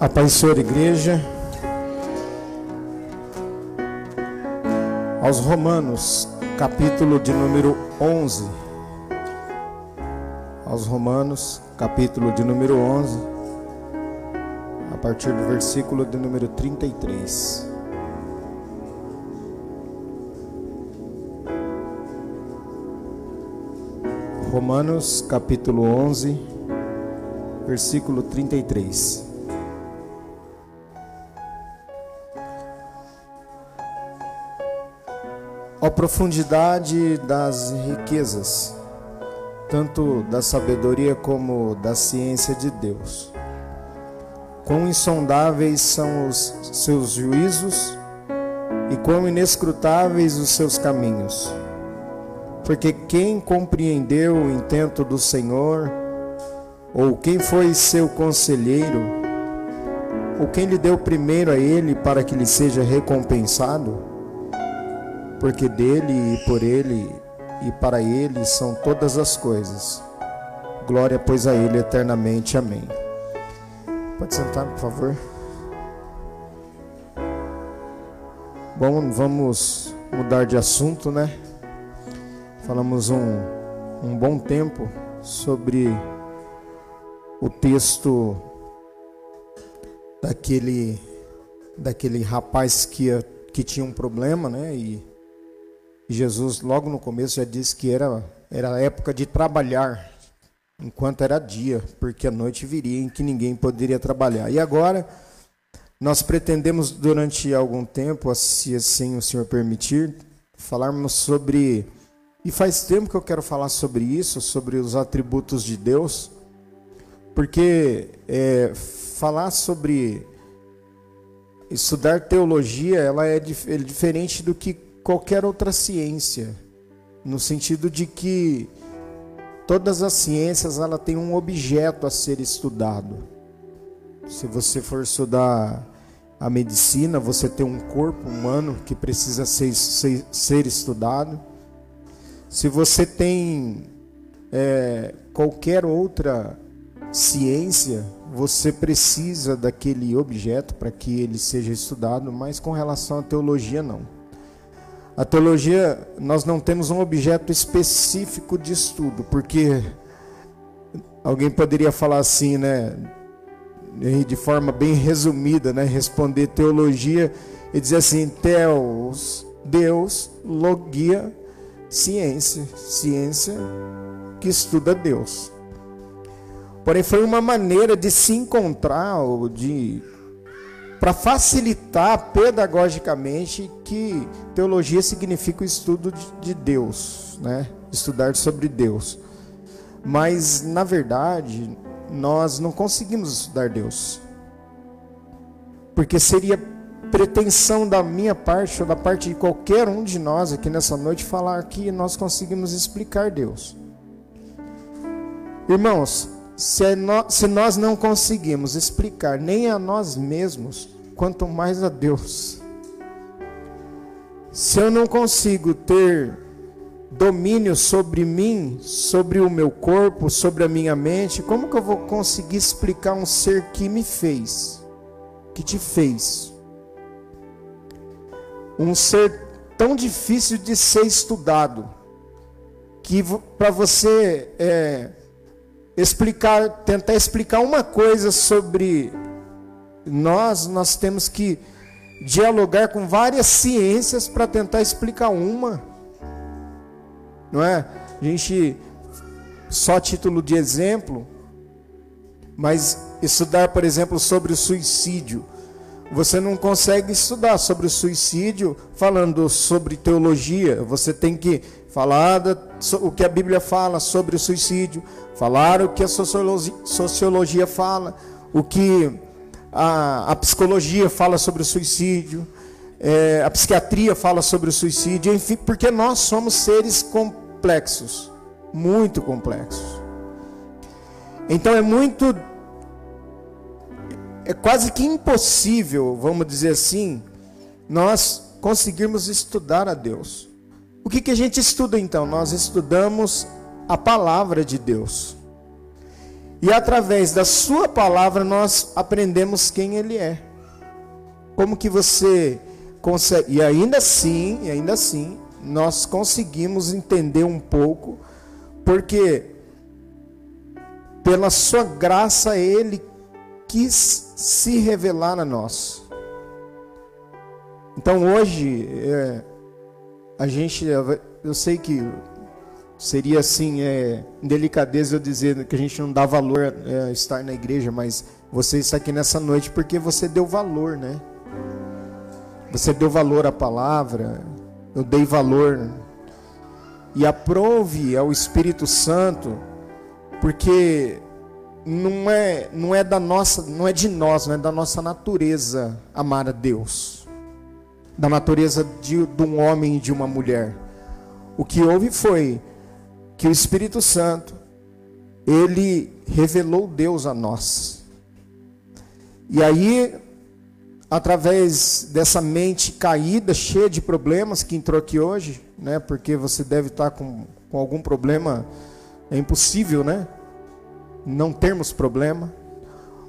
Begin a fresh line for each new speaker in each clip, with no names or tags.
A paz, Senhor, igreja. Aos Romanos, capítulo de número 11. Aos Romanos, capítulo de número 11. A partir do versículo de número 33. Romanos, capítulo 11, versículo 33. Ó profundidade das riquezas, tanto da sabedoria como da ciência de Deus. Quão insondáveis são os seus juízos e quão inescrutáveis os seus caminhos. Porque quem compreendeu o intento do Senhor, ou quem foi seu conselheiro, ou quem lhe deu primeiro a ele para que lhe seja recompensado? Porque dele e por ele e para ele são todas as coisas. Glória, pois, a ele eternamente. Amém. Pode sentar, por favor. Bom, vamos mudar de assunto, né? Falamos um, um bom tempo sobre o texto daquele daquele rapaz que, que tinha um problema, né? E Jesus, logo no começo, já disse que era, era época de trabalhar, enquanto era dia, porque a noite viria em que ninguém poderia trabalhar. E agora, nós pretendemos, durante algum tempo, se assim o Senhor permitir, falarmos sobre. E faz tempo que eu quero falar sobre isso, sobre os atributos de Deus, porque é, falar sobre estudar teologia, ela é, é diferente do que qualquer outra ciência, no sentido de que todas as ciências ela tem um objeto a ser estudado. Se você for estudar a medicina, você tem um corpo humano que precisa ser, ser, ser estudado. Se você tem é, qualquer outra ciência, você precisa daquele objeto para que ele seja estudado, mas com relação à teologia, não. A teologia, nós não temos um objeto específico de estudo, porque alguém poderia falar assim, né, de forma bem resumida, né, responder teologia e dizer assim, Teos, Deus, logia, ciência, ciência que estuda Deus. Porém, foi uma maneira de se encontrar, ou de para facilitar pedagogicamente que teologia significa o estudo de Deus, né? Estudar sobre Deus. Mas na verdade, nós não conseguimos estudar Deus. Porque seria pretensão da minha parte ou da parte de qualquer um de nós aqui nessa noite falar que nós conseguimos explicar Deus. Irmãos, se nós não conseguimos explicar nem a nós mesmos, quanto mais a Deus. Se eu não consigo ter domínio sobre mim, sobre o meu corpo, sobre a minha mente, como que eu vou conseguir explicar um ser que me fez, que te fez? Um ser tão difícil de ser estudado, que para você é, explicar, tentar explicar uma coisa sobre nós, nós temos que dialogar com várias ciências para tentar explicar uma. Não é? A gente, só título de exemplo, mas estudar, por exemplo, sobre o suicídio. Você não consegue estudar sobre o suicídio falando sobre teologia. Você tem que falar o que a Bíblia fala sobre o suicídio, falar o que a sociologia fala, o que a, a psicologia fala sobre o suicídio, é, a psiquiatria fala sobre o suicídio, enfim, porque nós somos seres complexos, muito complexos. Então é muito, é quase que impossível, vamos dizer assim, nós conseguirmos estudar a Deus. O que, que a gente estuda então? Nós estudamos a palavra de Deus. E através da sua palavra nós aprendemos quem ele é. Como que você consegue, e ainda assim, e ainda assim, nós conseguimos entender um pouco, porque pela sua graça ele quis se revelar a nós. Então hoje, é, a gente, eu sei que seria assim, é, delicadeza eu dizer que a gente não dá valor é, estar na igreja, mas você está aqui nessa noite porque você deu valor, né? Você deu valor à palavra, eu dei valor. E aprove ao Espírito Santo, porque não é, não é da nossa, não é de nós, não é da nossa natureza amar a Deus. Da natureza de, de um homem e de uma mulher. O que houve foi que o Espírito Santo ele revelou Deus a nós. E aí através dessa mente caída, cheia de problemas que entrou aqui hoje, né? Porque você deve estar com, com algum problema, é impossível, né? Não termos problema.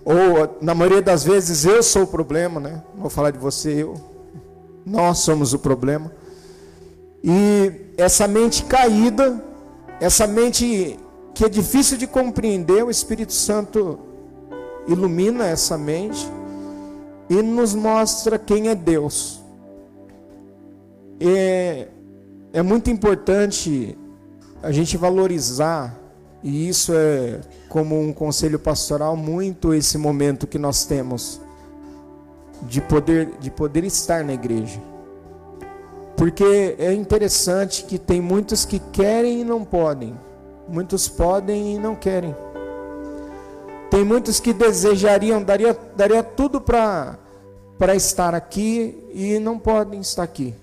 Ou na maioria das vezes eu sou o problema, né? Vou falar de você, eu. Nós somos o problema. E essa mente caída, essa mente que é difícil de compreender, o Espírito Santo ilumina essa mente e nos mostra quem é Deus. É, é muito importante a gente valorizar, e isso é como um conselho pastoral, muito esse momento que nós temos de poder, de poder estar na igreja. Porque é interessante que tem muitos que querem e não podem, muitos podem e não querem. Tem muitos que desejariam, daria, daria tudo para estar aqui e não podem estar aqui.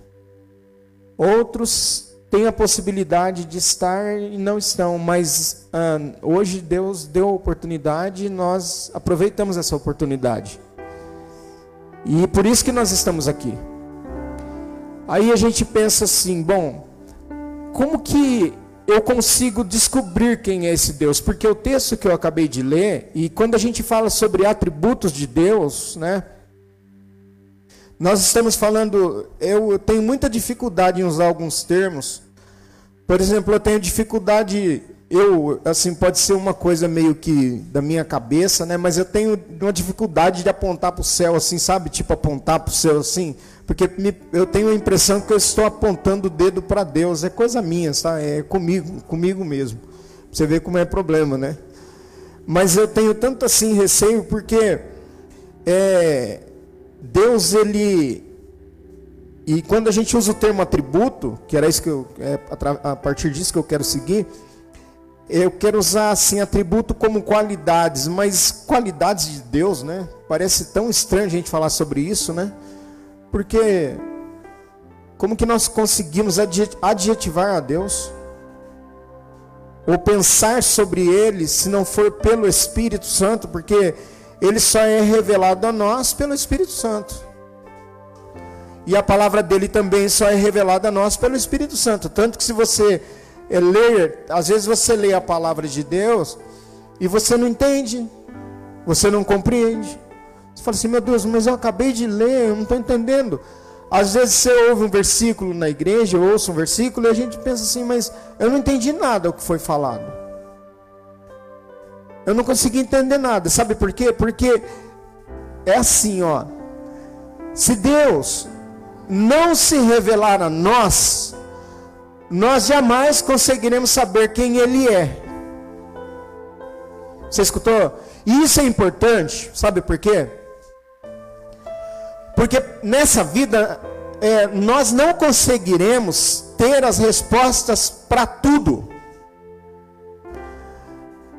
Outros têm a possibilidade de estar e não estão, mas ah, hoje Deus deu a oportunidade e nós aproveitamos essa oportunidade. E por isso que nós estamos aqui. Aí a gente pensa assim, bom, como que eu consigo descobrir quem é esse Deus, porque o texto que eu acabei de ler, e quando a gente fala sobre atributos de Deus, né? Nós estamos falando, eu tenho muita dificuldade em usar alguns termos. Por exemplo, eu tenho dificuldade, eu, assim, pode ser uma coisa meio que da minha cabeça, né? Mas eu tenho uma dificuldade de apontar para o céu, assim, sabe? Tipo, apontar para o céu assim. Porque me, eu tenho a impressão que eu estou apontando o dedo para Deus. É coisa minha, tá? É comigo, comigo mesmo. Você vê como é problema, né? Mas eu tenho tanto assim receio porque é, Deus ele e quando a gente usa o termo atributo, que era isso que eu é, a partir disso que eu quero seguir, eu quero usar assim atributo como qualidades, mas qualidades de Deus, né? Parece tão estranho a gente falar sobre isso, né? Porque como que nós conseguimos adjetivar a Deus? Ou pensar sobre ele se não for pelo Espírito Santo, porque ele só é revelado a nós pelo Espírito Santo. E a palavra dele também só é revelada a nós pelo Espírito Santo. Tanto que se você eh, ler, às vezes você lê a palavra de Deus e você não entende, você não compreende. Você fala assim, meu Deus, mas eu acabei de ler, eu não estou entendendo. Às vezes você ouve um versículo na igreja, ouça um versículo, e a gente pensa assim, mas eu não entendi nada o que foi falado. Eu não consegui entender nada. Sabe por quê? Porque é assim, ó. Se Deus não se revelar a nós, nós jamais conseguiremos saber quem Ele é. Você escutou? E isso é importante, sabe por quê? Porque nessa vida é, nós não conseguiremos ter as respostas para tudo.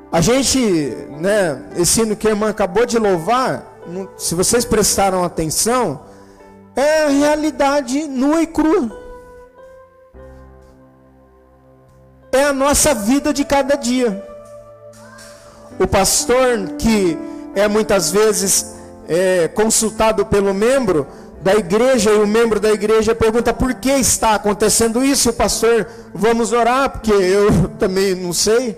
A gente, né, esse hino que a irmã acabou de louvar, se vocês prestaram atenção, é a realidade nua e crua. É a nossa vida de cada dia. O pastor que é muitas vezes é, consultado pelo membro da igreja e o membro da igreja pergunta por que está acontecendo isso, pastor, vamos orar, porque eu também não sei.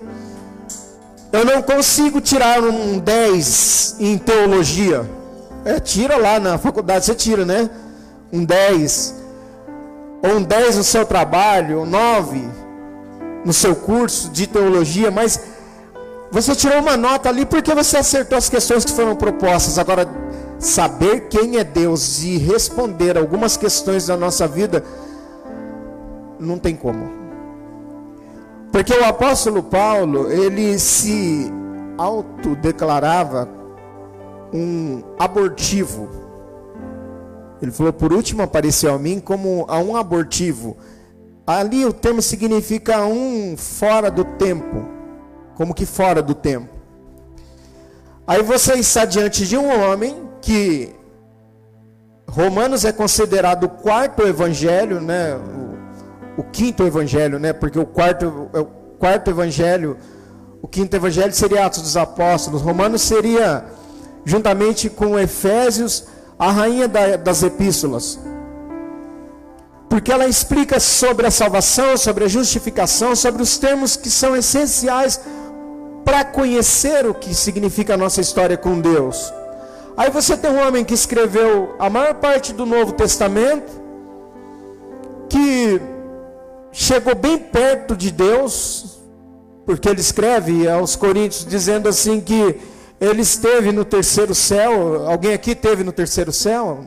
Eu não consigo tirar um 10 em teologia. É, tira lá na faculdade, você tira, né? Um 10. Ou um 10 no seu trabalho, um 9 no seu curso de teologia, mas você tirou uma nota ali porque você acertou as questões que foram propostas. Agora, saber quem é Deus e responder algumas questões da nossa vida, não tem como. Porque o apóstolo Paulo, ele se autodeclarava um abortivo. Ele falou: por último apareceu a mim como a um abortivo. Ali o termo significa um fora do tempo, como que fora do tempo. Aí você está diante de um homem que Romanos é considerado o quarto evangelho, né? O, o, quinto evangelho, né? Porque o quarto, é o quarto evangelho, o quinto evangelho seria Atos dos Apóstolos. Romanos seria, juntamente com Efésios, a rainha da, das epístolas. Porque ela explica sobre a salvação, sobre a justificação, sobre os termos que são essenciais para conhecer o que significa a nossa história com Deus. Aí você tem um homem que escreveu a maior parte do Novo Testamento, que chegou bem perto de Deus, porque ele escreve aos Coríntios dizendo assim que ele esteve no terceiro céu. Alguém aqui esteve no terceiro céu?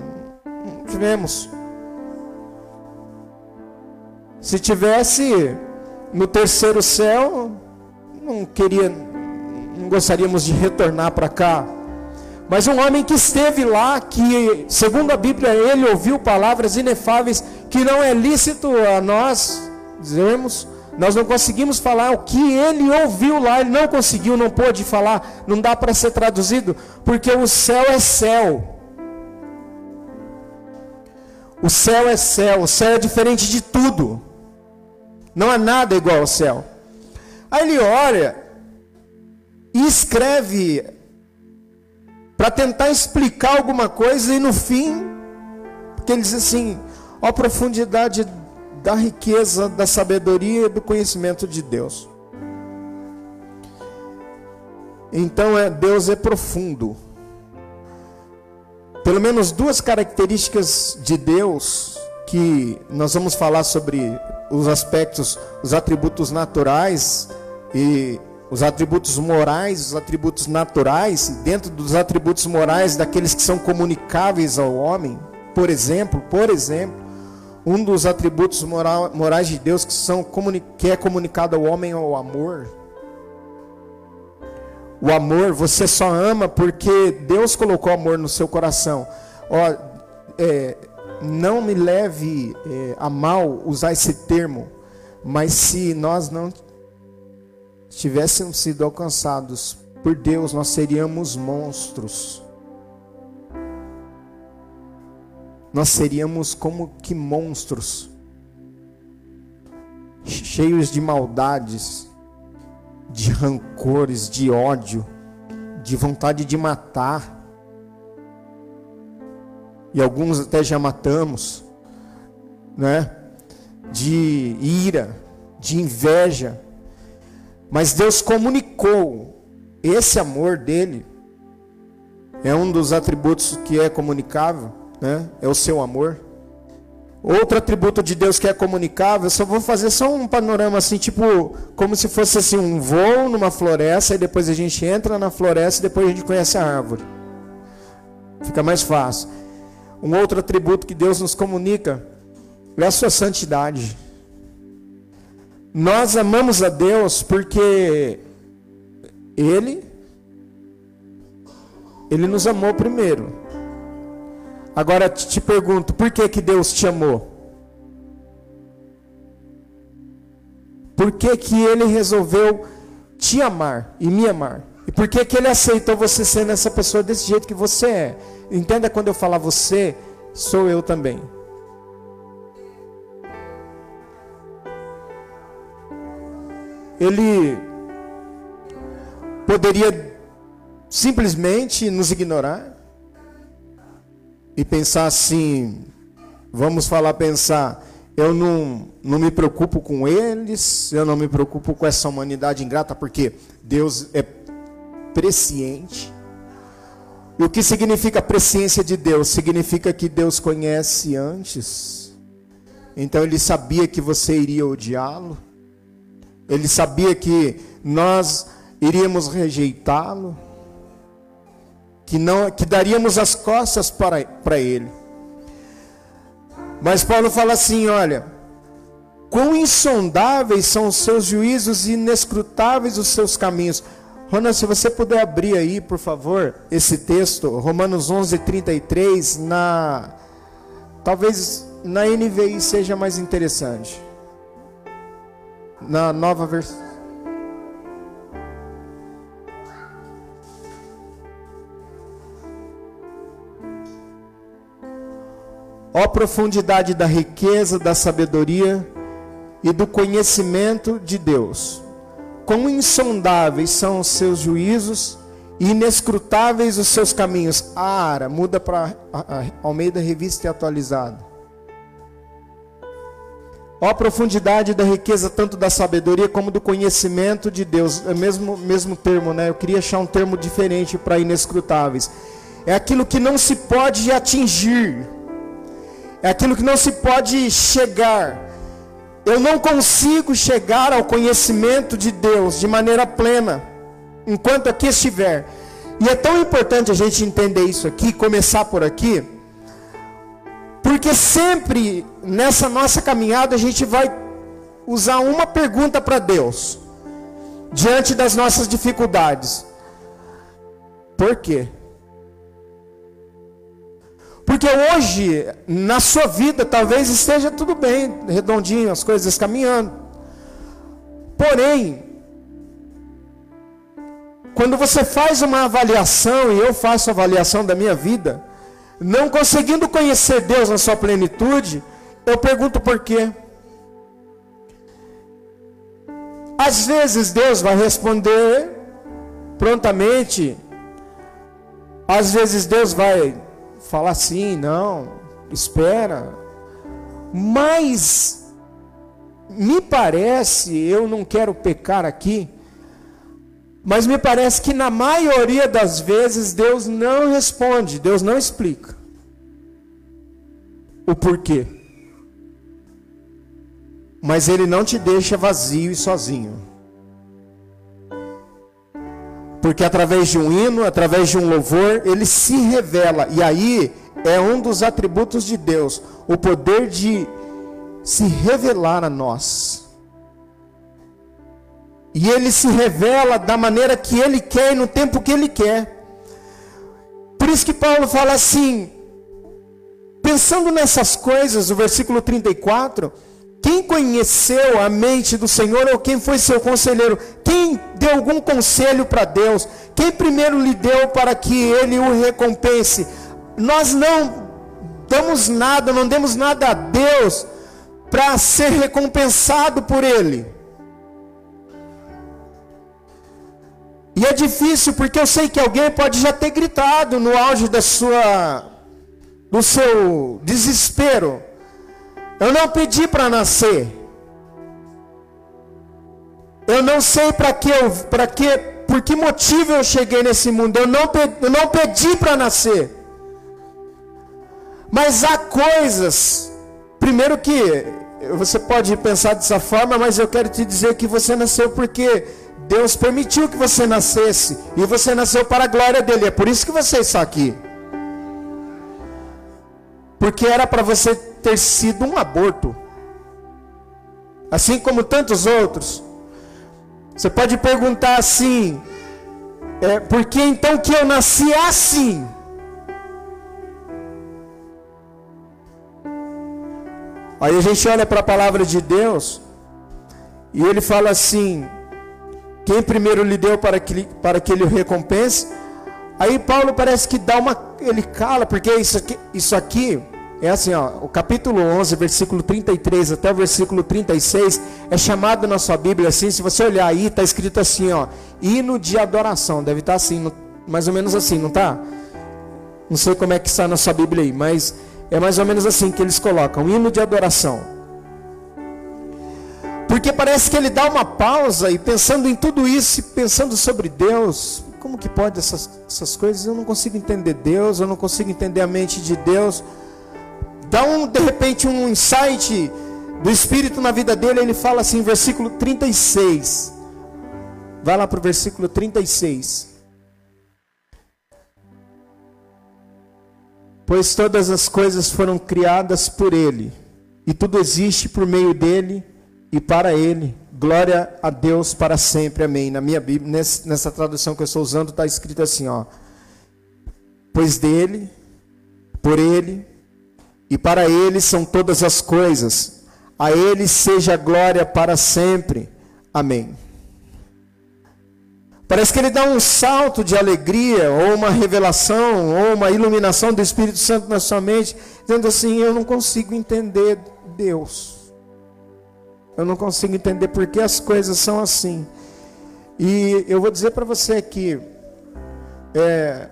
Não tivemos. Se tivesse no terceiro céu, não queria, não gostaríamos de retornar para cá. Mas um homem que esteve lá, que, segundo a Bíblia, ele ouviu palavras inefáveis que não é lícito a nós dizermos. Nós não conseguimos falar o que ele ouviu lá, ele não conseguiu, não pôde falar, não dá para ser traduzido, porque o céu é céu. O céu é céu, o céu é diferente de tudo. Não há nada igual ao céu. Aí ele olha e escreve para tentar explicar alguma coisa e no fim, porque ele diz assim: ó profundidade da riqueza, da sabedoria e do conhecimento de Deus. Então é, Deus é profundo. Pelo menos duas características de Deus que nós vamos falar sobre os aspectos, os atributos naturais e os atributos morais, os atributos naturais, dentro dos atributos morais daqueles que são comunicáveis ao homem, por exemplo, por exemplo, um dos atributos moral, morais de Deus que, são, que é comunicado ao homem é o amor. O amor, você só ama porque Deus colocou amor no seu coração. Ó, é, não me leve é, a mal usar esse termo, mas se nós não tivéssemos sido alcançados por Deus, nós seríamos monstros. Nós seríamos como que monstros, cheios de maldades, de rancores, de ódio, de vontade de matar. E alguns até já matamos, né? De ira, de inveja, mas Deus comunicou esse amor dele. É um dos atributos que é comunicável, né? É o seu amor. Outro atributo de Deus que é comunicável, eu só vou fazer só um panorama assim, tipo, como se fosse assim um voo numa floresta e depois a gente entra na floresta e depois a gente conhece a árvore. Fica mais fácil. Um outro atributo que Deus nos comunica é a sua santidade. Nós amamos a Deus porque Ele, Ele nos amou primeiro. Agora te pergunto, por que que Deus te amou? Por que que Ele resolveu te amar e me amar? E por que que Ele aceitou você sendo essa pessoa desse jeito que você é? Entenda quando eu falar você, sou eu também. Ele poderia simplesmente nos ignorar e pensar assim, vamos falar, pensar, eu não, não me preocupo com eles, eu não me preocupo com essa humanidade ingrata, porque Deus é presciente. E o que significa presciência de Deus? Significa que Deus conhece antes. Então ele sabia que você iria odiá-lo. Ele sabia que nós iríamos rejeitá-lo. Que não que daríamos as costas para, para ele. Mas Paulo fala assim, olha, quão insondáveis são os seus juízos e inescrutáveis os seus caminhos. Ronald, se você puder abrir aí, por favor, esse texto, Romanos 11, 33, na. Talvez na NVI seja mais interessante. Na nova versão. Ó profundidade da riqueza, da sabedoria e do conhecimento de Deus Quão insondáveis são os seus juízos e inescrutáveis os seus caminhos. A Ara, muda para Almeida Revista e Atualizada. Ó profundidade da riqueza tanto da sabedoria como do conhecimento de Deus. É mesmo, mesmo termo, né? Eu queria achar um termo diferente para inescrutáveis. É aquilo que não se pode atingir. É aquilo que não se pode chegar eu não consigo chegar ao conhecimento de Deus de maneira plena, enquanto aqui estiver. E é tão importante a gente entender isso aqui, começar por aqui, porque sempre nessa nossa caminhada a gente vai usar uma pergunta para Deus, diante das nossas dificuldades: Por quê? Porque hoje, na sua vida, talvez esteja tudo bem, redondinho, as coisas caminhando. Porém, quando você faz uma avaliação, e eu faço avaliação da minha vida, não conseguindo conhecer Deus na sua plenitude, eu pergunto por quê. Às vezes Deus vai responder prontamente, às vezes Deus vai falar assim, não, espera. Mas me parece, eu não quero pecar aqui, mas me parece que na maioria das vezes Deus não responde, Deus não explica o porquê. Mas Ele não te deixa vazio e sozinho. Porque através de um hino, através de um louvor, ele se revela. E aí é um dos atributos de Deus, o poder de se revelar a nós. E ele se revela da maneira que ele quer e no tempo que ele quer. Por isso que Paulo fala assim, pensando nessas coisas, o versículo 34, quem conheceu a mente do Senhor ou quem foi seu conselheiro? Quem deu algum conselho para Deus? Quem primeiro lhe deu para que ele o recompense? Nós não damos nada, não demos nada a Deus para ser recompensado por ele. E é difícil porque eu sei que alguém pode já ter gritado no auge da sua do seu desespero. Eu não pedi para nascer. Eu não sei para que eu, para que, por que motivo eu cheguei nesse mundo. Eu não, eu não pedi para nascer. Mas há coisas, primeiro que você pode pensar dessa forma, mas eu quero te dizer que você nasceu porque Deus permitiu que você nascesse e você nasceu para a glória dele. É por isso que você está aqui. Porque era para você ter sido um aborto. Assim como tantos outros. Você pode perguntar assim: é, por que então que eu nasci assim? Aí a gente olha para a palavra de Deus e ele fala assim: quem primeiro lhe deu para que, para que ele o recompense? Aí Paulo parece que dá uma. Ele cala, porque isso aqui, isso aqui é assim, ó, o capítulo 11, versículo 33 até o versículo 36 é chamado na sua Bíblia assim, se você olhar aí, está escrito assim, ó, hino de adoração, deve estar tá assim, mais ou menos assim, não tá? Não sei como é que está na sua Bíblia aí, mas é mais ou menos assim que eles colocam, hino de adoração. Porque parece que ele dá uma pausa e pensando em tudo isso, pensando sobre Deus, como que pode essas, essas coisas? Eu não consigo entender Deus, eu não consigo entender a mente de Deus. Dá um, de repente um insight do Espírito na vida dele, ele fala assim, versículo 36. Vai lá para o versículo 36. Pois todas as coisas foram criadas por ele, e tudo existe por meio dele e para ele. Glória a Deus para sempre. Amém. Na minha Bíblia, nessa tradução que eu estou usando, está escrito assim: ó. Pois dele, por ele e para ele são todas as coisas. A ele seja glória para sempre. Amém. Parece que ele dá um salto de alegria, ou uma revelação, ou uma iluminação do Espírito Santo na sua mente, dizendo assim: Eu não consigo entender Deus. Eu não consigo entender por que as coisas são assim. E eu vou dizer para você aqui, é,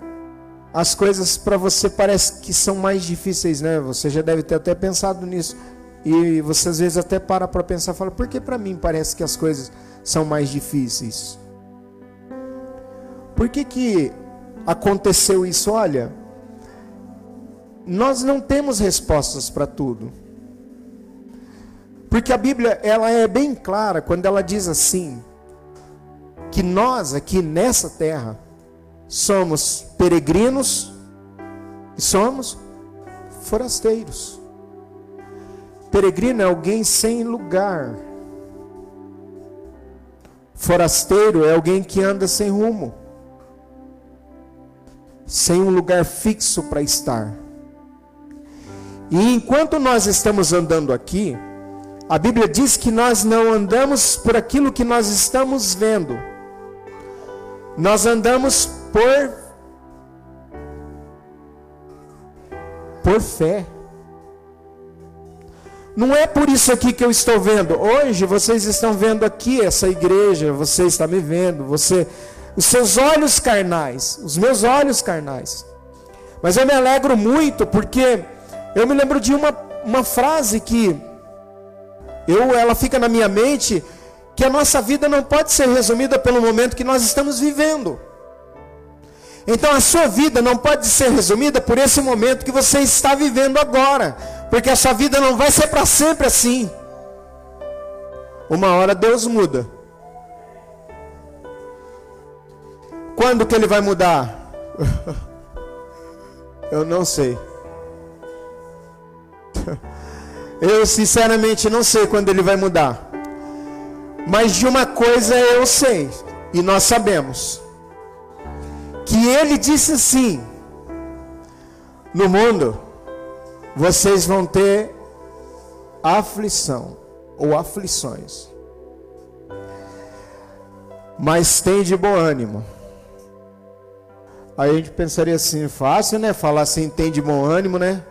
as coisas para você parece que são mais difíceis, né? Você já deve ter até pensado nisso. E você às vezes até para para pensar, fala, por que para mim parece que as coisas são mais difíceis? Por que que aconteceu isso? Olha, nós não temos respostas para tudo. Porque a Bíblia ela é bem clara quando ela diz assim que nós aqui nessa terra somos peregrinos e somos forasteiros. Peregrino é alguém sem lugar. Forasteiro é alguém que anda sem rumo, sem um lugar fixo para estar. E enquanto nós estamos andando aqui, a Bíblia diz que nós não andamos por aquilo que nós estamos vendo. Nós andamos por por fé. Não é por isso aqui que eu estou vendo. Hoje vocês estão vendo aqui essa igreja, você está me vendo, você os seus olhos carnais, os meus olhos carnais. Mas eu me alegro muito porque eu me lembro de uma, uma frase que eu, ela fica na minha mente que a nossa vida não pode ser resumida pelo momento que nós estamos vivendo. Então a sua vida não pode ser resumida por esse momento que você está vivendo agora, porque a sua vida não vai ser para sempre assim. Uma hora Deus muda. Quando que ele vai mudar? Eu não sei. Eu sinceramente não sei quando ele vai mudar. Mas de uma coisa eu sei, e nós sabemos, que ele disse assim: no mundo vocês vão ter aflição ou aflições. Mas tem de bom ânimo. Aí a gente pensaria assim, fácil, né? Falar assim, tem de bom ânimo, né?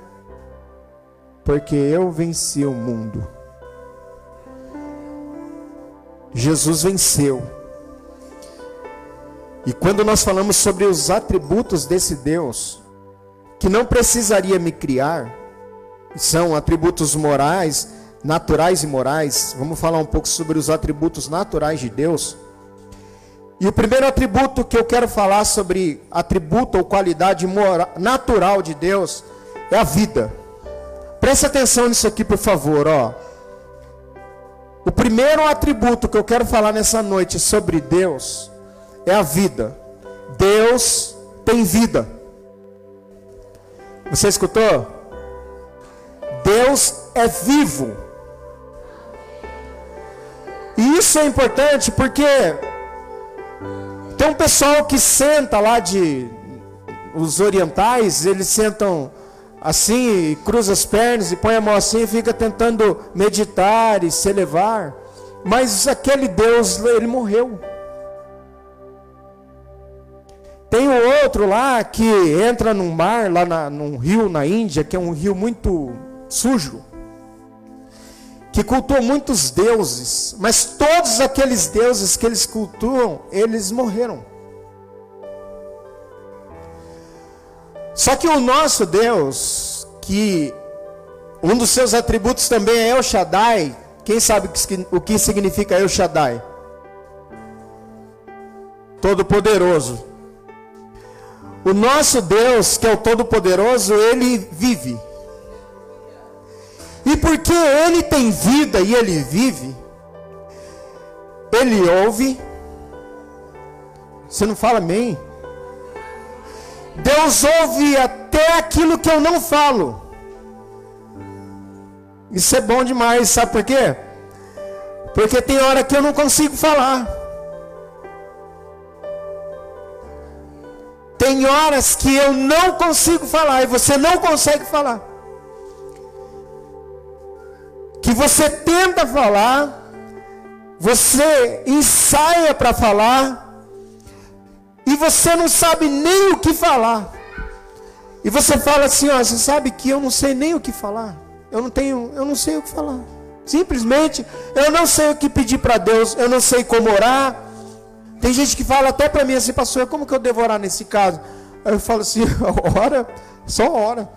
porque eu venci o mundo. Jesus venceu. E quando nós falamos sobre os atributos desse Deus, que não precisaria me criar, são atributos morais, naturais e morais, vamos falar um pouco sobre os atributos naturais de Deus. E o primeiro atributo que eu quero falar sobre atributo ou qualidade moral, natural de Deus é a vida. Preste atenção nisso aqui, por favor, ó. O primeiro atributo que eu quero falar nessa noite sobre Deus é a vida. Deus tem vida. Você escutou? Deus é vivo. E isso é importante porque tem um pessoal que senta lá de os orientais, eles sentam assim, cruza as pernas e põe a mão assim e fica tentando meditar e se elevar. Mas aquele Deus, ele morreu. Tem o outro lá que entra num mar, lá na, num rio na Índia, que é um rio muito sujo, que cultua muitos deuses, mas todos aqueles deuses que eles cultuam, eles morreram. Só que o nosso Deus, que um dos seus atributos também é El Shaddai, quem sabe o que significa El Shaddai? Todo-Poderoso. O nosso Deus, que é o Todo-Poderoso, ele vive. E porque ele tem vida e ele vive, ele ouve. Você não fala amém? Deus ouve até aquilo que eu não falo. Isso é bom demais, sabe por quê? Porque tem hora que eu não consigo falar. Tem horas que eu não consigo falar e você não consegue falar. Que você tenta falar, você ensaia para falar, e você não sabe nem o que falar. E você fala assim, ó, você sabe que eu não sei nem o que falar. Eu não tenho, eu não sei o que falar. Simplesmente, eu não sei o que pedir para Deus, eu não sei como orar. Tem gente que fala até para mim assim, pastor, como que eu devo orar nesse caso? Aí eu falo assim, ora, só ora.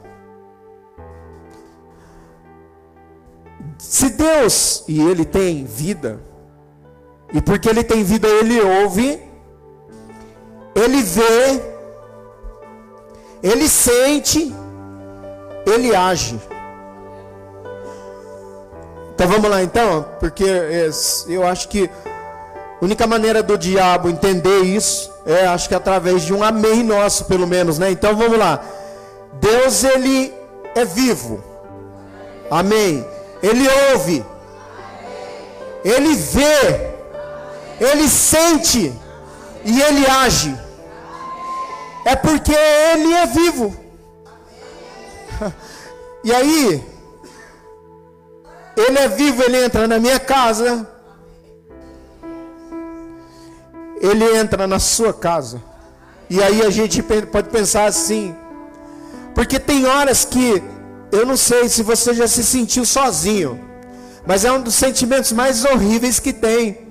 Se Deus, e Ele tem vida, e porque Ele tem vida, Ele ouve, Ele vê, Ele sente, Ele age. Então vamos lá então, porque eu acho que a única maneira do diabo entender isso é, acho que através de um amém nosso, pelo menos, né? Então vamos lá. Deus ele é vivo. Amém. Ele ouve. Ele vê. Ele sente e ele age. É porque ele é vivo. E aí, ele é vivo, ele entra na minha casa, ele entra na sua casa. E aí a gente pode pensar assim, porque tem horas que eu não sei se você já se sentiu sozinho, mas é um dos sentimentos mais horríveis que tem.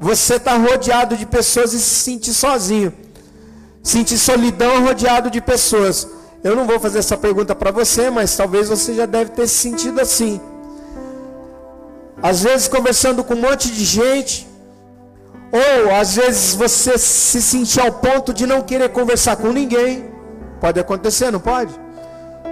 Você está rodeado de pessoas e se sentir sozinho, sentir solidão rodeado de pessoas. Eu não vou fazer essa pergunta para você, mas talvez você já deve ter se sentido assim. Às vezes conversando com um monte de gente, ou às vezes você se sentir ao ponto de não querer conversar com ninguém. Pode acontecer, não pode?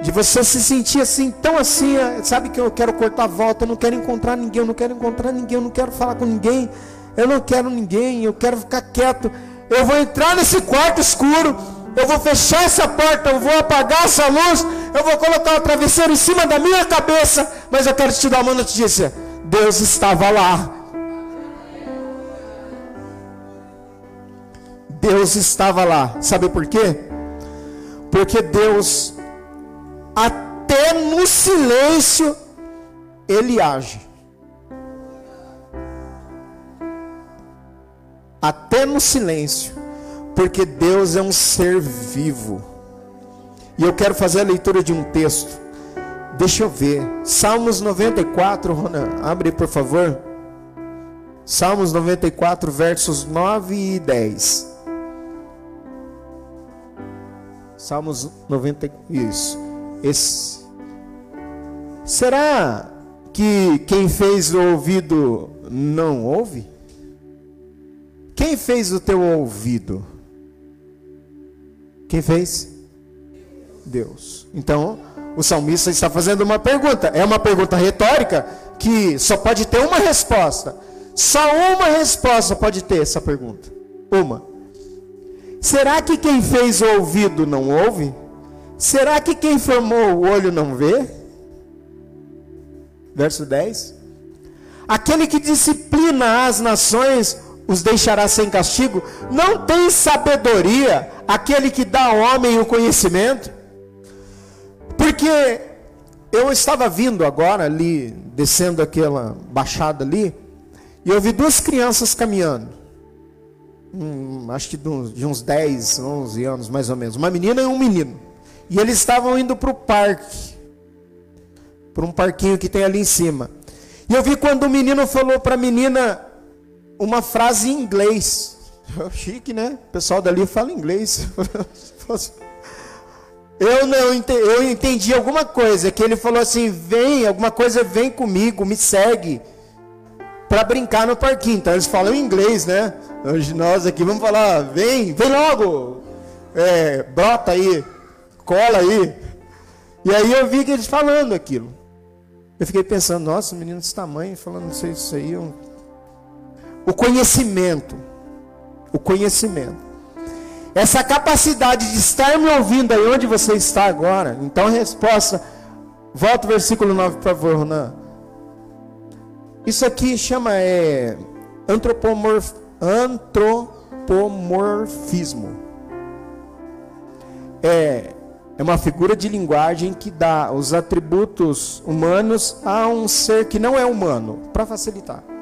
De você se sentir assim, tão assim, é, sabe que eu quero cortar a volta, eu não quero encontrar ninguém, eu não quero encontrar ninguém, eu não quero falar com ninguém, eu não quero ninguém, eu quero ficar quieto. Eu vou entrar nesse quarto escuro, eu vou fechar essa porta, eu vou apagar essa luz, eu vou colocar o travesseiro em cima da minha cabeça, mas eu quero te dar uma notícia: Deus estava lá. Deus estava lá. Sabe por quê? Porque Deus, até no silêncio, Ele age. Até no silêncio. Porque Deus é um ser vivo. E eu quero fazer a leitura de um texto. Deixa eu ver. Salmos 94, Rona, abre por favor. Salmos 94, versos 9 e 10. Salmos 90, isso. Esse. Será que quem fez o ouvido não ouve? Quem fez o teu ouvido? Quem fez? Deus. Então, o salmista está fazendo uma pergunta. É uma pergunta retórica que só pode ter uma resposta. Só uma resposta pode ter essa pergunta. Uma. Será que quem fez o ouvido não ouve? Será que quem formou o olho não vê? Verso 10. Aquele que disciplina as nações os deixará sem castigo? Não tem sabedoria aquele que dá ao homem o conhecimento? Porque eu estava vindo agora ali, descendo aquela baixada ali, e eu vi duas crianças caminhando um, acho que de uns 10, 11 anos mais ou menos, uma menina e um menino. E eles estavam indo para o parque, para um parquinho que tem ali em cima. E eu vi quando o menino falou para a menina uma frase em inglês. Chique, né? O pessoal dali fala inglês. Eu não entendi, eu entendi alguma coisa que ele falou assim: "Vem, alguma coisa vem comigo, me segue" para brincar no parquinho. Então eles falam em inglês, né? Hoje nós aqui vamos falar, vem, vem logo. é, brota aí, cola aí. E aí eu vi que eles falando aquilo. Eu fiquei pensando, nossa, menino desse tamanho, falando não sei isso aí. Um... O conhecimento. O conhecimento. Essa capacidade de estar me ouvindo aí onde você está agora. Então a resposta. Volta o versículo 9, por favor, Ronan. Isso aqui chama é, antropomorf, antropomorfismo. É, é uma figura de linguagem que dá os atributos humanos a um ser que não é humano, para facilitar.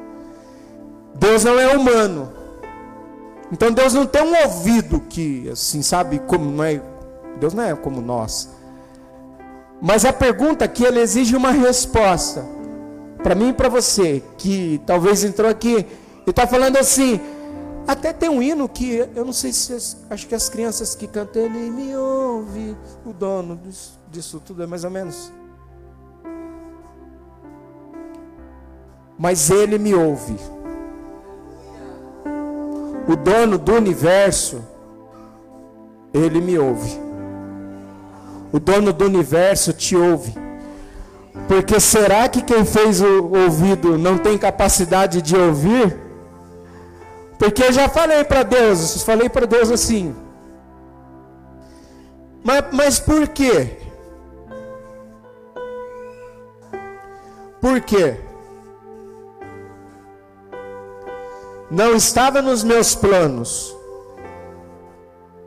Deus não é humano. Então Deus não tem um ouvido que, assim, sabe, como não é. Deus não é como nós. Mas a pergunta aqui ela exige uma resposta. Para mim e para você, que talvez entrou aqui e está falando assim, até tem um hino que eu não sei se acho que as crianças que cantam ele me ouve, o dono disso, disso tudo é mais ou menos. Mas ele me ouve. O dono do universo, ele me ouve. O dono do universo te ouve. Porque será que quem fez o ouvido não tem capacidade de ouvir? Porque eu já falei para Deus, falei para Deus assim. Mas, mas por quê? Por quê? Não estava nos meus planos.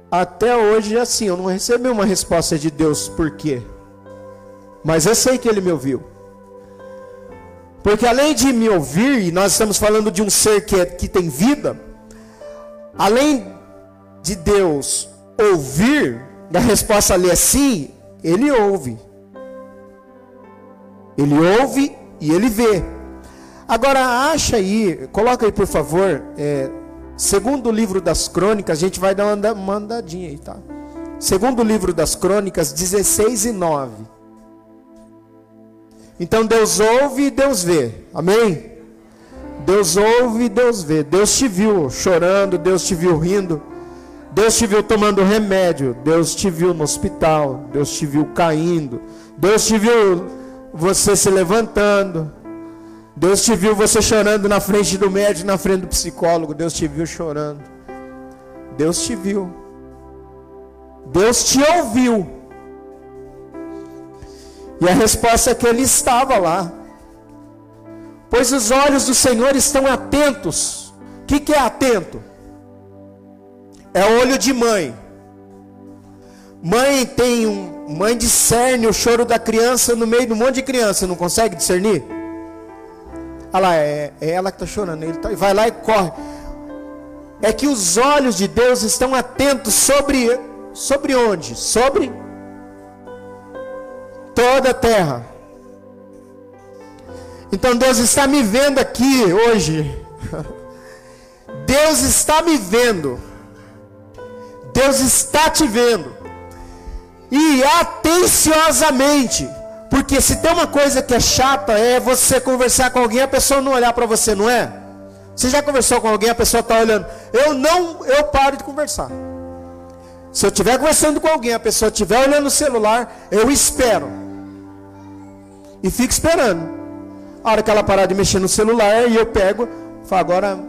Até hoje, assim, eu não recebi uma resposta de Deus por quê. Mas eu sei que Ele me ouviu. Porque além de me ouvir, e nós estamos falando de um ser que, é, que tem vida, além de Deus ouvir, da resposta ali é sim, Ele ouve. Ele ouve e Ele vê. Agora acha aí, coloca aí por favor, é, segundo o livro das crônicas, a gente vai dar uma andadinha aí, tá? Segundo o livro das crônicas, 16 e 9. Então Deus ouve e Deus vê. Amém? Deus ouve e Deus vê. Deus te viu chorando, Deus te viu rindo. Deus te viu tomando remédio, Deus te viu no hospital, Deus te viu caindo, Deus te viu você se levantando, Deus te viu você chorando na frente do médico, na frente do psicólogo, Deus te viu chorando. Deus te viu. Deus te ouviu. E a resposta é que ele estava lá. Pois os olhos do Senhor estão atentos. O que, que é atento? É olho de mãe. Mãe tem um. Mãe discerne o choro da criança no meio de um monte de criança, não consegue discernir? Olha lá, é, é ela que está chorando. Ele tá, vai lá e corre. É que os olhos de Deus estão atentos sobre, sobre onde? Sobre toda a terra. Então Deus está me vendo aqui hoje. Deus está me vendo. Deus está te vendo. E atenciosamente. Porque se tem uma coisa que é chata é você conversar com alguém e a pessoa não olhar para você, não é? Você já conversou com alguém, a pessoa está olhando. Eu não, eu paro de conversar. Se eu estiver conversando com alguém, a pessoa estiver olhando no celular, eu espero. E fico esperando. A hora que ela parar de mexer no celular, e eu pego, falo, agora.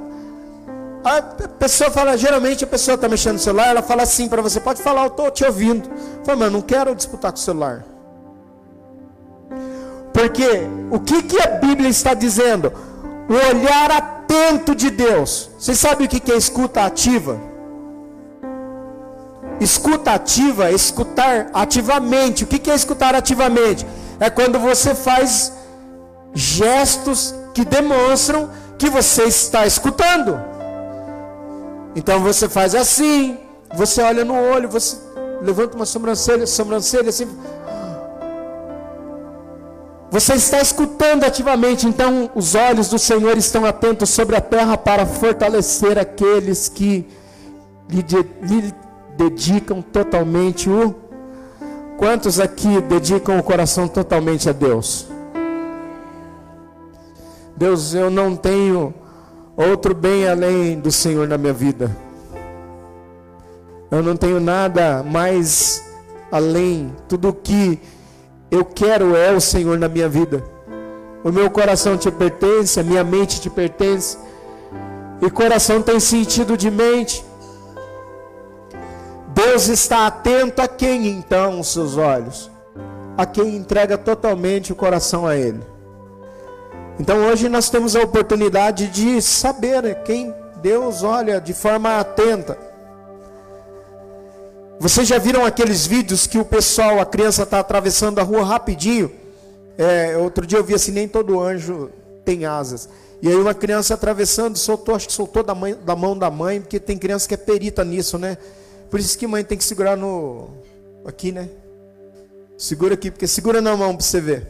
A pessoa fala, geralmente a pessoa está mexendo no celular, ela fala assim para você, pode falar, eu estou te ouvindo. Fala, mas não quero disputar com o celular. Porque o que, que a Bíblia está dizendo? O olhar atento de Deus. Vocês sabem o que, que é escuta ativa? Escuta ativa é escutar ativamente. O que, que é escutar ativamente? é quando você faz gestos que demonstram que você está escutando. Então você faz assim, você olha no olho, você levanta uma sobrancelha, sobrancelha assim. Você está escutando ativamente, então os olhos do Senhor estão atentos sobre a terra para fortalecer aqueles que lhe, lhe dedicam totalmente o Quantos aqui dedicam o coração totalmente a Deus? Deus, eu não tenho outro bem além do Senhor na minha vida. Eu não tenho nada mais além. Tudo que eu quero é o Senhor na minha vida. O meu coração te pertence, a minha mente te pertence. E coração tem sentido de mente. Deus está atento a quem então os seus olhos? A quem entrega totalmente o coração a Ele. Então hoje nós temos a oportunidade de saber quem Deus olha de forma atenta. Vocês já viram aqueles vídeos que o pessoal, a criança está atravessando a rua rapidinho? É, outro dia eu vi assim, nem todo anjo tem asas. E aí uma criança atravessando, soltou, acho que soltou da, mãe, da mão da mãe, porque tem criança que é perita nisso, né? Por isso que mãe tem que segurar no. Aqui, né? Segura aqui, porque segura na mão para você ver.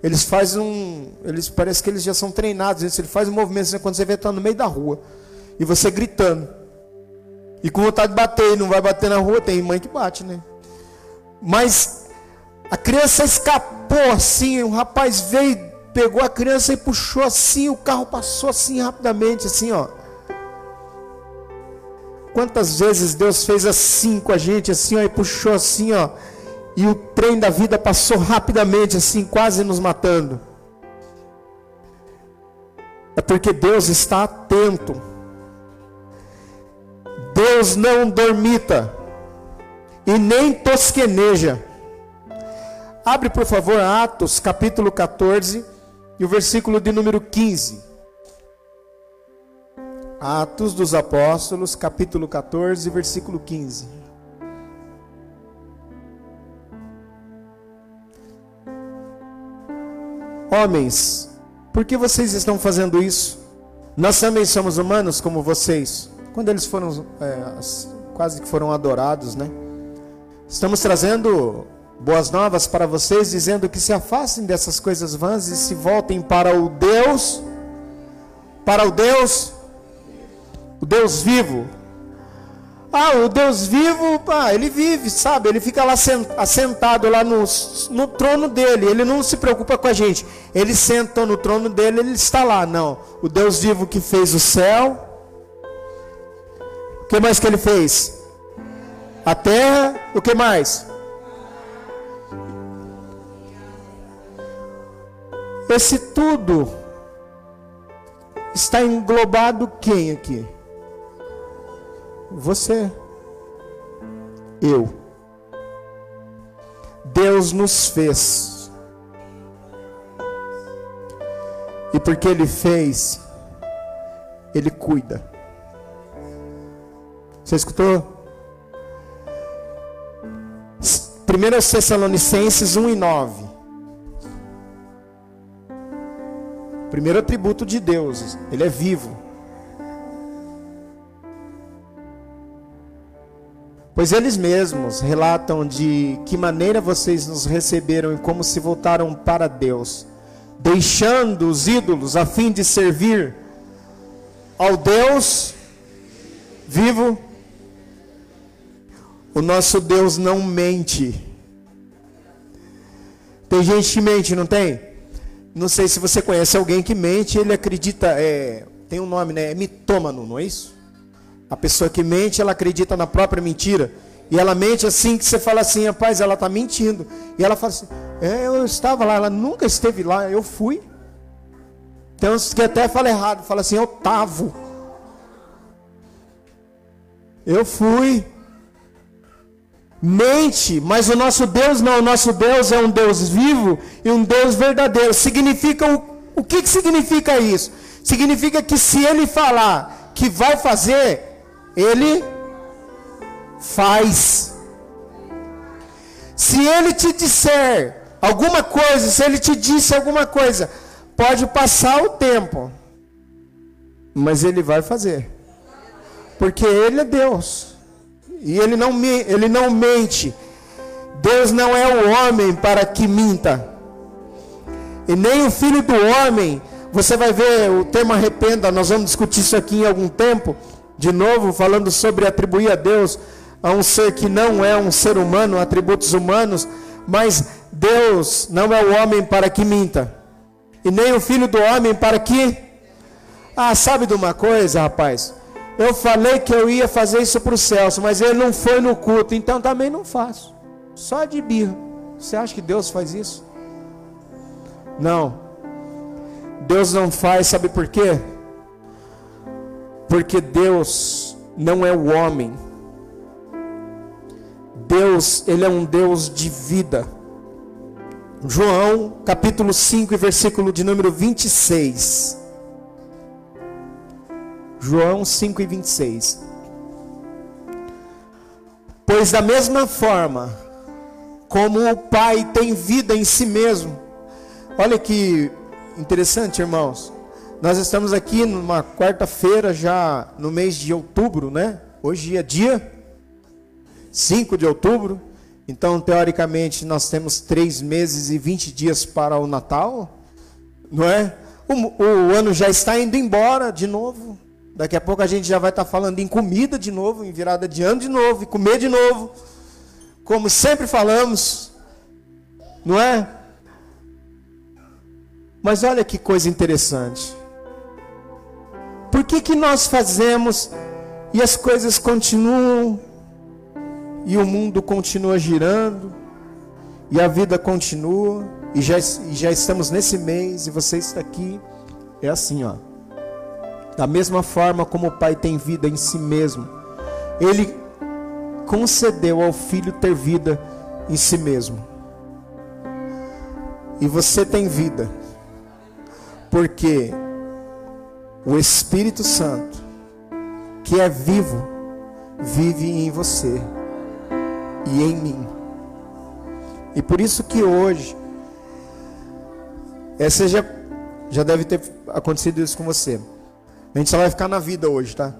Eles fazem um. Eles parece que eles já são treinados. Ele faz um movimento assim, quando você vê, tá no meio da rua. E você gritando. E com vontade de bater, não vai bater na rua, tem mãe que bate, né? Mas a criança escapou assim, o rapaz veio, pegou a criança e puxou assim, o carro passou assim rapidamente, assim, ó. Quantas vezes Deus fez assim com a gente, assim, ó, e puxou assim, ó, e o trem da vida passou rapidamente, assim, quase nos matando. É porque Deus está atento Deus não dormita e nem tosqueneja. Abre, por favor, Atos, capítulo 14 e o versículo de número 15. Atos dos Apóstolos, capítulo 14, versículo 15. Homens, por que vocês estão fazendo isso? Nós também somos humanos como vocês quando eles foram é, quase que foram adorados, né? Estamos trazendo boas novas para vocês, dizendo que se afastem dessas coisas vãs e se voltem para o Deus, para o Deus, o Deus vivo. Ah, o Deus vivo, ah, ele vive, sabe? Ele fica lá assentado lá no, no trono dele. Ele não se preocupa com a gente. Ele senta no trono dele, ele está lá. Não. O Deus vivo que fez o céu, o que mais que ele fez? A terra, o que mais? Esse tudo está englobado quem aqui? Você. Eu. Deus nos fez. E porque Ele fez, Ele cuida. Você escutou? 1 Tessalonicenses 1 e 9. Primeiro atributo de Deus, ele é vivo. Pois eles mesmos relatam de que maneira vocês nos receberam e como se voltaram para Deus, deixando os ídolos a fim de servir ao Deus vivo o nosso Deus não mente. Tem gente que mente, não tem? Não sei se você conhece alguém que mente, ele acredita, é, tem um nome, né? É mitômano, não é isso? A pessoa que mente, ela acredita na própria mentira. E ela mente assim que você fala assim, rapaz, ela está mentindo. E ela fala assim, é, eu estava lá, ela nunca esteve lá, eu fui. Tem uns que até fala errado, fala assim, eu tava. Eu fui mente, mas o nosso Deus não, o nosso Deus é um Deus vivo e um Deus verdadeiro. Significa o, o que, que significa isso? Significa que se ele falar que vai fazer, ele faz. Se ele te disser alguma coisa, se ele te disse alguma coisa, pode passar o tempo, mas ele vai fazer, porque ele é Deus. E ele não, ele não mente. Deus não é o homem para que minta. E nem o filho do homem. Você vai ver o termo arrependa. Nós vamos discutir isso aqui em algum tempo. De novo, falando sobre atribuir a Deus a um ser que não é um ser humano, atributos humanos. Mas Deus não é o homem para que minta. E nem o filho do homem para que. Ah, sabe de uma coisa, rapaz? Eu falei que eu ia fazer isso para o Celso, mas ele não foi no culto, então também não faço. Só de birra. Você acha que Deus faz isso? Não. Deus não faz, sabe por quê? Porque Deus não é o homem. Deus, ele é um Deus de vida. João, capítulo 5, versículo de número 26. João 5 e 26. Pois da mesma forma como o Pai tem vida em si mesmo. Olha que interessante, irmãos. Nós estamos aqui numa quarta-feira, já no mês de outubro, né? Hoje é dia 5 de outubro. Então, teoricamente, nós temos três meses e 20 dias para o Natal, não é? O, o, ano já está indo embora de novo. Daqui a pouco a gente já vai estar falando em comida de novo, em virada de ano de novo, e comer de novo. Como sempre falamos, não é? Mas olha que coisa interessante. Por que, que nós fazemos e as coisas continuam e o mundo continua girando, e a vida continua, e já, e já estamos nesse mês, e você está aqui. É assim, ó. Da mesma forma como o Pai tem vida em si mesmo, Ele concedeu ao Filho ter vida em si mesmo. E você tem vida, porque o Espírito Santo, que é vivo, vive em você e em mim. E por isso que hoje, essa já, já deve ter acontecido isso com você. A gente só vai ficar na vida hoje, tá?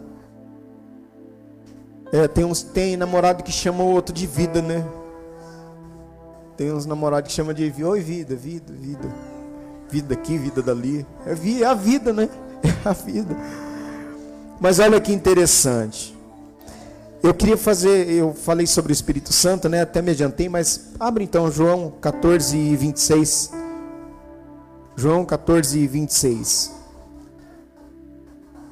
É, tem uns tem namorado que chama o outro de vida, né? Tem uns namorados que chama de oi vida, vida, vida. Vida aqui, vida dali. É, vi, é a vida, né? É a vida. Mas olha que interessante. Eu queria fazer, eu falei sobre o Espírito Santo, né? Até me adiantei, mas abre então João 14 e 26. João 14 e 26.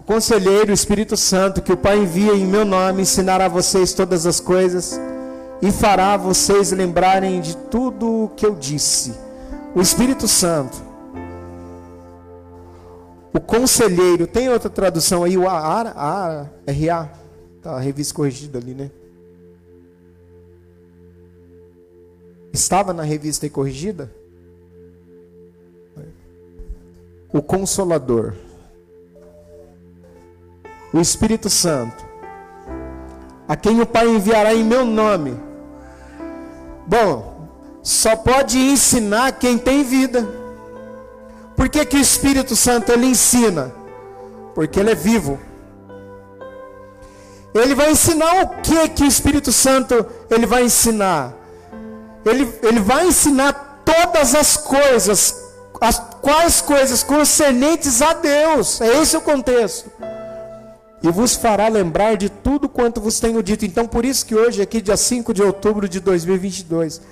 Conselheiro, Espírito Santo, que o Pai envia em meu nome, ensinará a vocês todas as coisas e fará vocês lembrarem de tudo o que eu disse. O Espírito Santo, o conselheiro, tem outra tradução aí, o ARA, ARA, RA. Tá a revista corrigida ali, né? Estava na revista corrigida? O Consolador. O Espírito Santo. A quem o Pai enviará em meu nome. Bom, só pode ensinar quem tem vida. Por que, que o Espírito Santo ele ensina? Porque ele é vivo. Ele vai ensinar o que que o Espírito Santo ele vai ensinar? Ele, ele vai ensinar todas as coisas, as quais coisas concernentes a Deus. É esse o contexto. E vos fará lembrar de tudo quanto vos tenho dito. Então, por isso que hoje, aqui, dia 5 de outubro de 2022,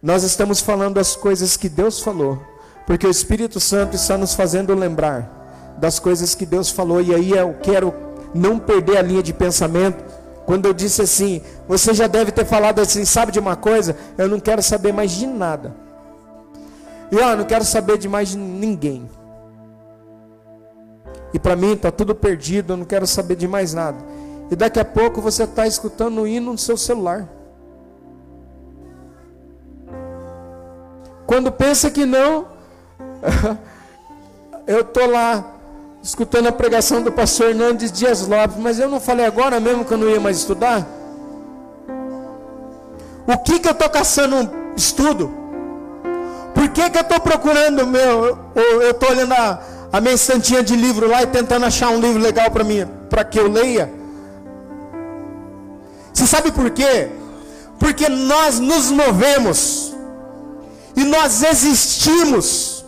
nós estamos falando as coisas que Deus falou. Porque o Espírito Santo está nos fazendo lembrar das coisas que Deus falou. E aí eu quero não perder a linha de pensamento. Quando eu disse assim, você já deve ter falado assim, sabe de uma coisa? Eu não quero saber mais de nada. E eu não quero saber de mais de ninguém. E para mim está tudo perdido, eu não quero saber de mais nada. E daqui a pouco você está escutando o hino no seu celular. Quando pensa que não, eu estou lá escutando a pregação do pastor Hernandes Dias Lopes, mas eu não falei agora mesmo que eu não ia mais estudar? O que que eu estou caçando um estudo? Por que que eu estou procurando meu? Eu estou olhando a, a minha estantinha de livro lá e tentando achar um livro legal para mim, para que eu leia. Você sabe por quê? Porque nós nos movemos e nós existimos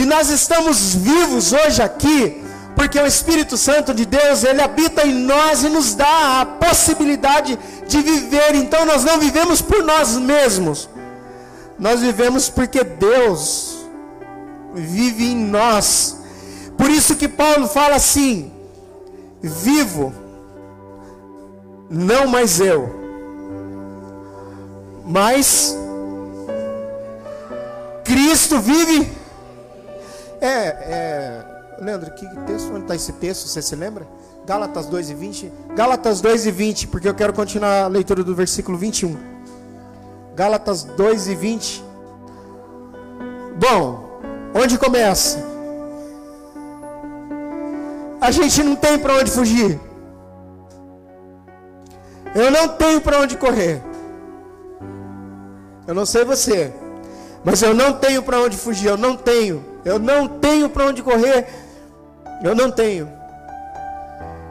e nós estamos vivos hoje aqui, porque o Espírito Santo de Deus, ele habita em nós e nos dá a possibilidade de viver. Então nós não vivemos por nós mesmos. Nós vivemos porque Deus vive em nós. Por isso que Paulo fala assim: vivo, não mais eu, mas Cristo vive. É, é, Leandro, que texto, onde está esse texto? Você se lembra? Gálatas 2 e 20. Gálatas 2 e 20, porque eu quero continuar a leitura do versículo 21. Gálatas 2 e 20. Bom, onde começa? A gente não tem para onde fugir. Eu não tenho para onde correr. Eu não sei você, mas eu não tenho para onde fugir. Eu não tenho. Eu não tenho para onde correr. Eu não tenho.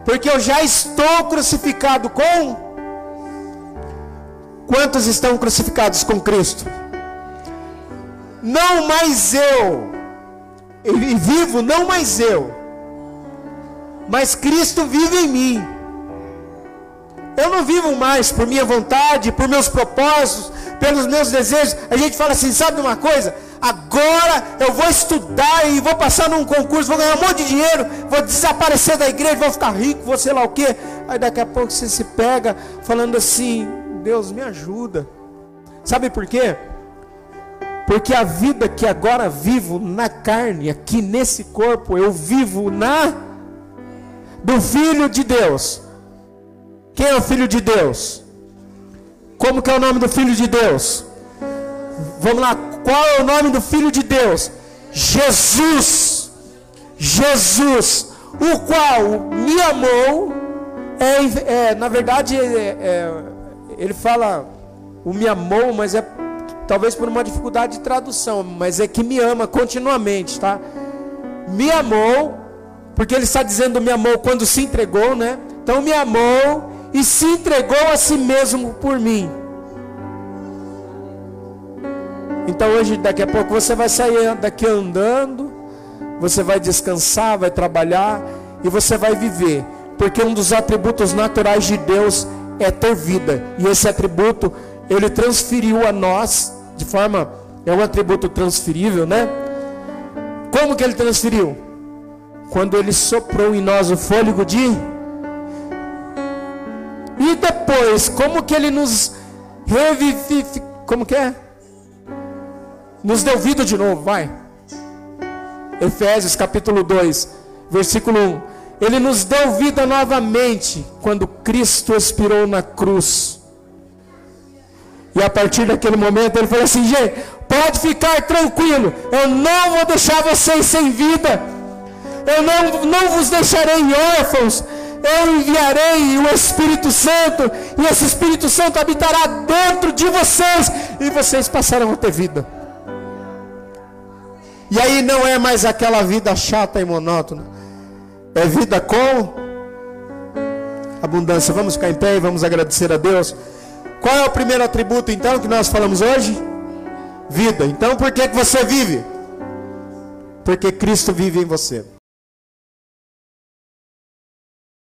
Porque eu já estou crucificado com. Quantos estão crucificados com Cristo? Não mais eu. E vivo, não mais eu. Mas Cristo vive em mim. Eu não vivo mais por minha vontade, por meus propósitos, pelos meus desejos. A gente fala assim: sabe uma coisa? Agora eu vou estudar e vou passar num concurso, vou ganhar um monte de dinheiro, vou desaparecer da igreja, vou ficar rico, vou sei lá o quê. Aí daqui a pouco você se pega falando assim: Deus me ajuda. Sabe por quê? Porque a vida que agora vivo na carne, aqui nesse corpo, eu vivo na do Filho de Deus. Quem é o Filho de Deus? Como que é o nome do Filho de Deus? Vamos lá, qual é o nome do Filho de Deus? Jesus. Jesus, o qual me amou. É, é na verdade, é, é, ele fala o me amou, mas é talvez por uma dificuldade de tradução, mas é que me ama continuamente, tá? Me amou, porque ele está dizendo me amou quando se entregou, né? Então me amou e se entregou a si mesmo por mim. Então hoje, daqui a pouco, você vai sair daqui andando, você vai descansar, vai trabalhar e você vai viver. Porque um dos atributos naturais de Deus é ter vida. E esse atributo, ele transferiu a nós, de forma, é um atributo transferível, né? Como que ele transferiu? Quando ele soprou em nós o fôlego de. E depois, como que ele nos revivificou? Como que é? Nos deu vida de novo, vai. Efésios capítulo 2, versículo 1. Ele nos deu vida novamente quando Cristo expirou na cruz. E a partir daquele momento ele falou assim: gente, pode ficar tranquilo, eu não vou deixar vocês sem vida, eu não, não vos deixarei órfãos, eu enviarei o Espírito Santo, e esse Espírito Santo habitará dentro de vocês, e vocês passarão a ter vida. E aí não é mais aquela vida chata e monótona. É vida com abundância. Vamos ficar em pé e vamos agradecer a Deus. Qual é o primeiro atributo então que nós falamos hoje? Vida. Então por que, que você vive? Porque Cristo vive em você.